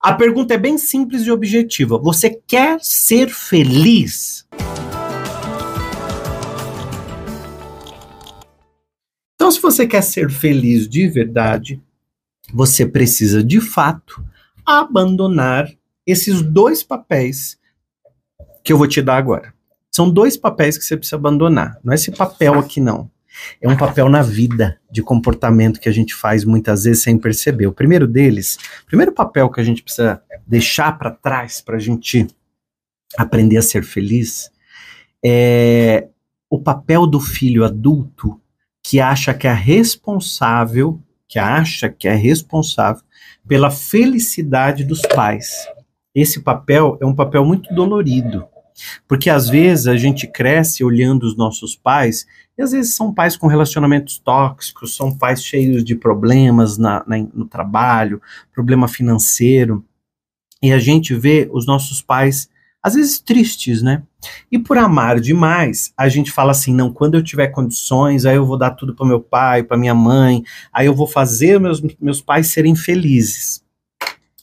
A pergunta é bem simples e objetiva. Você quer ser feliz? Então, se você quer ser feliz de verdade, você precisa de fato abandonar esses dois papéis que eu vou te dar agora. São dois papéis que você precisa abandonar. Não é esse papel aqui, não é um papel na vida de comportamento que a gente faz muitas vezes sem perceber. O primeiro deles, o primeiro papel que a gente precisa deixar para trás para a gente aprender a ser feliz é o papel do filho adulto que acha que é responsável, que acha que é responsável pela felicidade dos pais. Esse papel é um papel muito dolorido, porque às vezes a gente cresce olhando os nossos pais e às vezes são pais com relacionamentos tóxicos, são pais cheios de problemas na, na, no trabalho, problema financeiro. E a gente vê os nossos pais, às vezes, tristes, né? E por amar demais, a gente fala assim: não, quando eu tiver condições, aí eu vou dar tudo para meu pai, para minha mãe, aí eu vou fazer meus, meus pais serem felizes.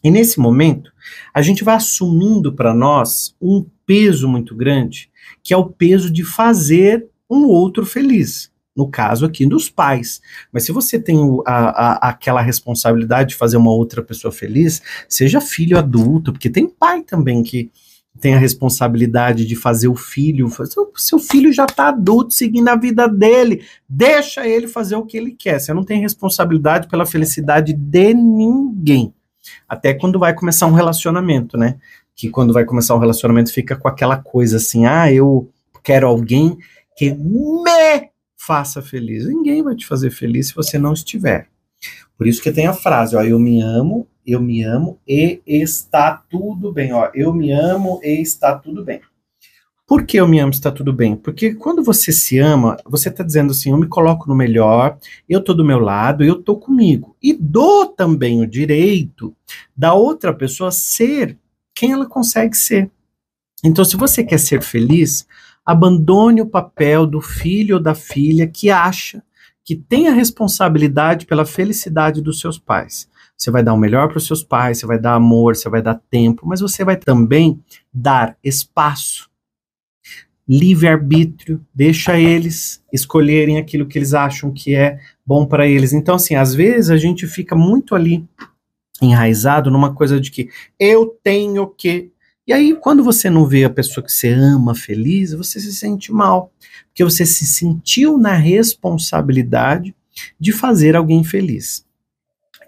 E nesse momento, a gente vai assumindo para nós um peso muito grande, que é o peso de fazer um outro feliz. No caso aqui dos pais. Mas se você tem a, a, aquela responsabilidade de fazer uma outra pessoa feliz, seja filho adulto, porque tem pai também que tem a responsabilidade de fazer o filho. Seu, seu filho já está adulto, seguindo a vida dele. Deixa ele fazer o que ele quer. Você não tem responsabilidade pela felicidade de ninguém. Até quando vai começar um relacionamento, né? Que quando vai começar um relacionamento fica com aquela coisa assim: ah, eu quero alguém que me faça feliz. Ninguém vai te fazer feliz se você não estiver. Por isso que tem a frase, ó, eu me amo, eu me amo e está tudo bem, ó, eu me amo e está tudo bem. Por que eu me amo está tudo bem? Porque quando você se ama, você está dizendo assim, eu me coloco no melhor, eu estou do meu lado, eu estou comigo. E dou também o direito da outra pessoa ser quem ela consegue ser. Então, se você quer ser feliz, abandone o papel do filho ou da filha que acha que tem a responsabilidade pela felicidade dos seus pais. Você vai dar o melhor para os seus pais, você vai dar amor, você vai dar tempo, mas você vai também dar espaço, livre-arbítrio, deixa eles escolherem aquilo que eles acham que é bom para eles. Então, assim, às vezes a gente fica muito ali enraizado numa coisa de que eu tenho que e aí, quando você não vê a pessoa que você ama feliz, você se sente mal, porque você se sentiu na responsabilidade de fazer alguém feliz.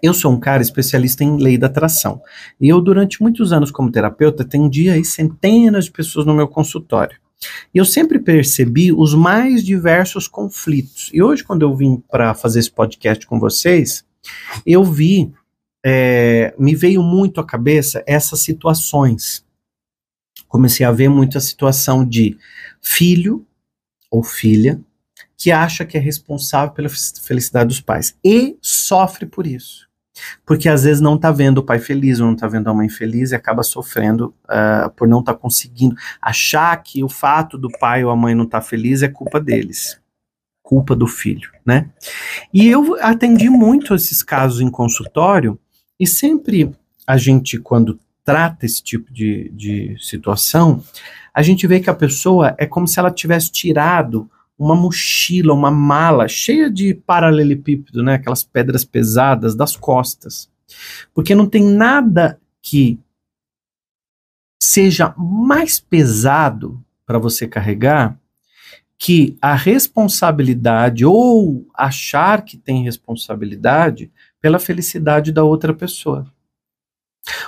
Eu sou um cara especialista em lei da atração. E eu, durante muitos anos como terapeuta, atendi aí centenas de pessoas no meu consultório. E eu sempre percebi os mais diversos conflitos. E hoje, quando eu vim para fazer esse podcast com vocês, eu vi, é, me veio muito à cabeça essas situações comecei a ver muito a situação de filho ou filha que acha que é responsável pela felicidade dos pais e sofre por isso. Porque às vezes não está vendo o pai feliz ou não está vendo a mãe feliz e acaba sofrendo uh, por não estar tá conseguindo achar que o fato do pai ou a mãe não estar tá feliz é culpa deles, culpa do filho, né? E eu atendi muito esses casos em consultório e sempre a gente quando trata esse tipo de, de situação, a gente vê que a pessoa é como se ela tivesse tirado uma mochila, uma mala cheia de paralelepípedo, né, aquelas pedras pesadas das costas. Porque não tem nada que seja mais pesado para você carregar que a responsabilidade ou achar que tem responsabilidade pela felicidade da outra pessoa.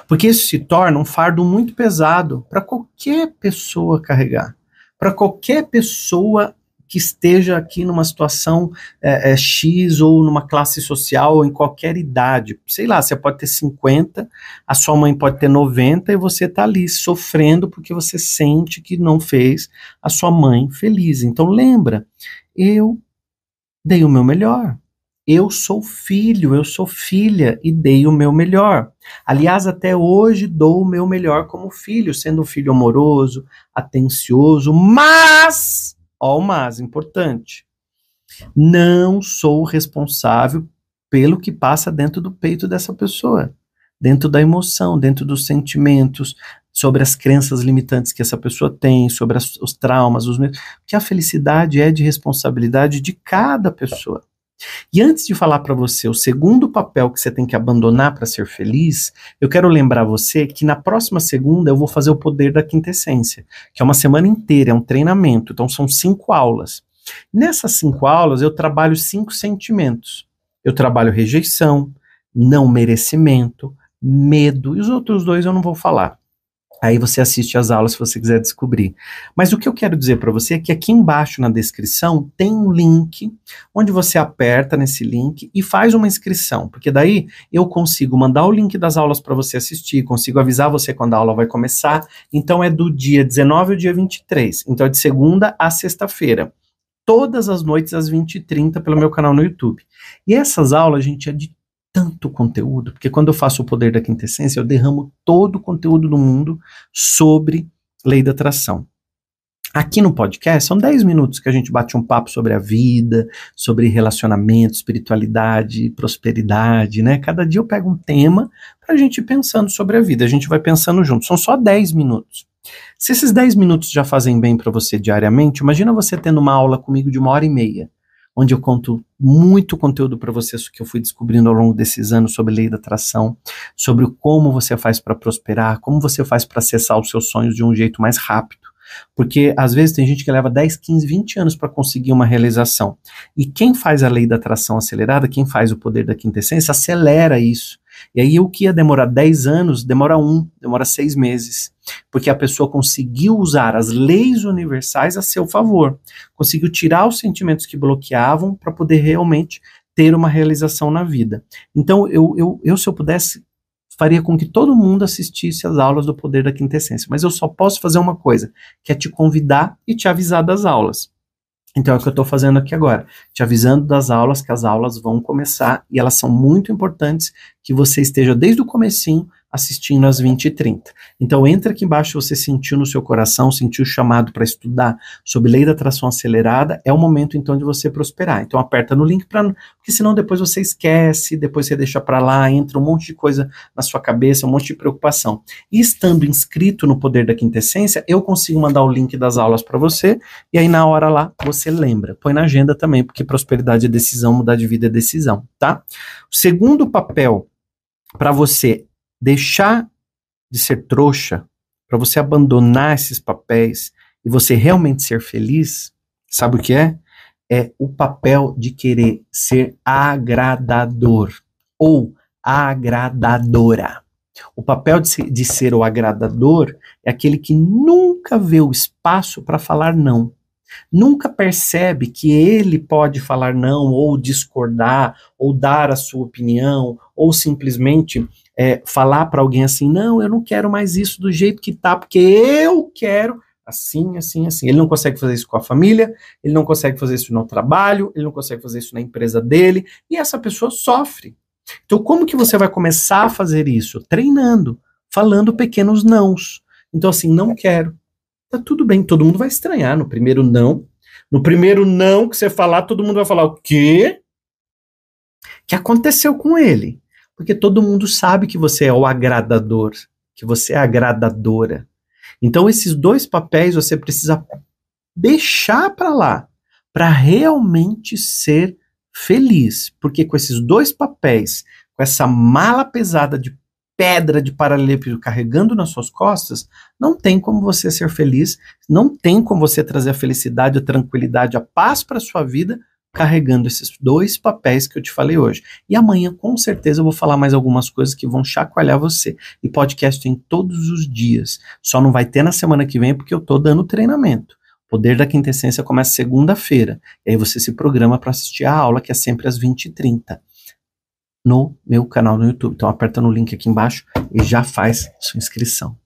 Porque isso se torna um fardo muito pesado para qualquer pessoa carregar. Para qualquer pessoa que esteja aqui numa situação é, é, X ou numa classe social ou em qualquer idade. Sei lá, você pode ter 50, a sua mãe pode ter 90 e você está ali sofrendo porque você sente que não fez a sua mãe feliz. Então lembra, eu dei o meu melhor. Eu sou filho, eu sou filha e dei o meu melhor. Aliás, até hoje dou o meu melhor como filho, sendo um filho amoroso, atencioso, mas, ó, o mais importante, não sou responsável pelo que passa dentro do peito dessa pessoa. dentro da emoção, dentro dos sentimentos, sobre as crenças limitantes que essa pessoa tem, sobre as, os traumas, os medos, que a felicidade é de responsabilidade de cada pessoa. E antes de falar para você o segundo papel que você tem que abandonar para ser feliz, eu quero lembrar você que na próxima segunda eu vou fazer o poder da quintessência, que é uma semana inteira, é um treinamento, então são cinco aulas. Nessas cinco aulas eu trabalho cinco sentimentos. Eu trabalho rejeição, não merecimento, medo, e os outros dois eu não vou falar. Aí você assiste as aulas se você quiser descobrir. Mas o que eu quero dizer para você é que aqui embaixo na descrição tem um link onde você aperta nesse link e faz uma inscrição, porque daí eu consigo mandar o link das aulas para você assistir, consigo avisar você quando a aula vai começar. Então é do dia 19 ao dia 23. Então é de segunda a sexta-feira. Todas as noites às 20h30 pelo meu canal no YouTube. E essas aulas, gente, é de tanto conteúdo, porque quando eu faço o poder da quintessência, eu derramo todo o conteúdo do mundo sobre lei da atração. Aqui no podcast são 10 minutos que a gente bate um papo sobre a vida, sobre relacionamento, espiritualidade, prosperidade, né? Cada dia eu pego um tema para a gente ir pensando sobre a vida, a gente vai pensando junto. São só 10 minutos. Se esses 10 minutos já fazem bem para você diariamente, imagina você tendo uma aula comigo de uma hora e meia onde eu conto muito conteúdo para vocês que eu fui descobrindo ao longo desses anos sobre lei da atração, sobre como você faz para prosperar, como você faz para acessar os seus sonhos de um jeito mais rápido. Porque às vezes tem gente que leva 10, 15, 20 anos para conseguir uma realização. E quem faz a lei da atração acelerada, quem faz o poder da quintessência, acelera isso. E aí o que ia demorar 10 anos, demora um, demora seis meses. Porque a pessoa conseguiu usar as leis universais a seu favor. Conseguiu tirar os sentimentos que bloqueavam para poder realmente ter uma realização na vida. Então, eu, eu, eu, se eu pudesse, faria com que todo mundo assistisse às aulas do Poder da Quintessência. Mas eu só posso fazer uma coisa, que é te convidar e te avisar das aulas. Então é o que eu estou fazendo aqui agora, te avisando das aulas, que as aulas vão começar e elas são muito importantes que você esteja desde o comecinho assistindo às 20 e 30. Então entra aqui embaixo, você sentiu no seu coração, sentiu o chamado para estudar sobre lei da atração acelerada, é o momento então de você prosperar. Então aperta no link para porque senão depois você esquece, depois você deixa para lá, entra um monte de coisa na sua cabeça, um monte de preocupação. E estando inscrito no Poder da Quintessência, eu consigo mandar o link das aulas para você e aí na hora lá você lembra. Põe na agenda também, porque prosperidade é decisão, mudar de vida é decisão, tá? O segundo papel para você deixar de ser trouxa, para você abandonar esses papéis e você realmente ser feliz, sabe o que é? É o papel de querer ser agradador ou agradadora. O papel de ser, de ser o agradador é aquele que nunca vê o espaço para falar não. Nunca percebe que ele pode falar não, ou discordar, ou dar a sua opinião, ou simplesmente é, falar para alguém assim: não, eu não quero mais isso do jeito que tá, porque eu quero assim, assim, assim. Ele não consegue fazer isso com a família, ele não consegue fazer isso no trabalho, ele não consegue fazer isso na empresa dele, e essa pessoa sofre. Então, como que você vai começar a fazer isso? Treinando, falando pequenos nãos. Então, assim, não quero. Tá tudo bem, todo mundo vai estranhar no primeiro não. No primeiro não que você falar, todo mundo vai falar o quê? que aconteceu com ele? Porque todo mundo sabe que você é o agradador, que você é agradadora. Então esses dois papéis você precisa deixar para lá para realmente ser feliz, porque com esses dois papéis, com essa mala pesada de pedra de paralelepípedo carregando nas suas costas, não tem como você ser feliz, não tem como você trazer a felicidade, a tranquilidade, a paz para sua vida carregando esses dois papéis que eu te falei hoje. E amanhã, com certeza, eu vou falar mais algumas coisas que vão chacoalhar você. E podcast tem todos os dias. Só não vai ter na semana que vem porque eu tô dando treinamento. O Poder da Quintessência começa segunda-feira. E aí você se programa para assistir a aula, que é sempre às 20h30. No meu canal no YouTube. Então aperta no link aqui embaixo e já faz sua inscrição.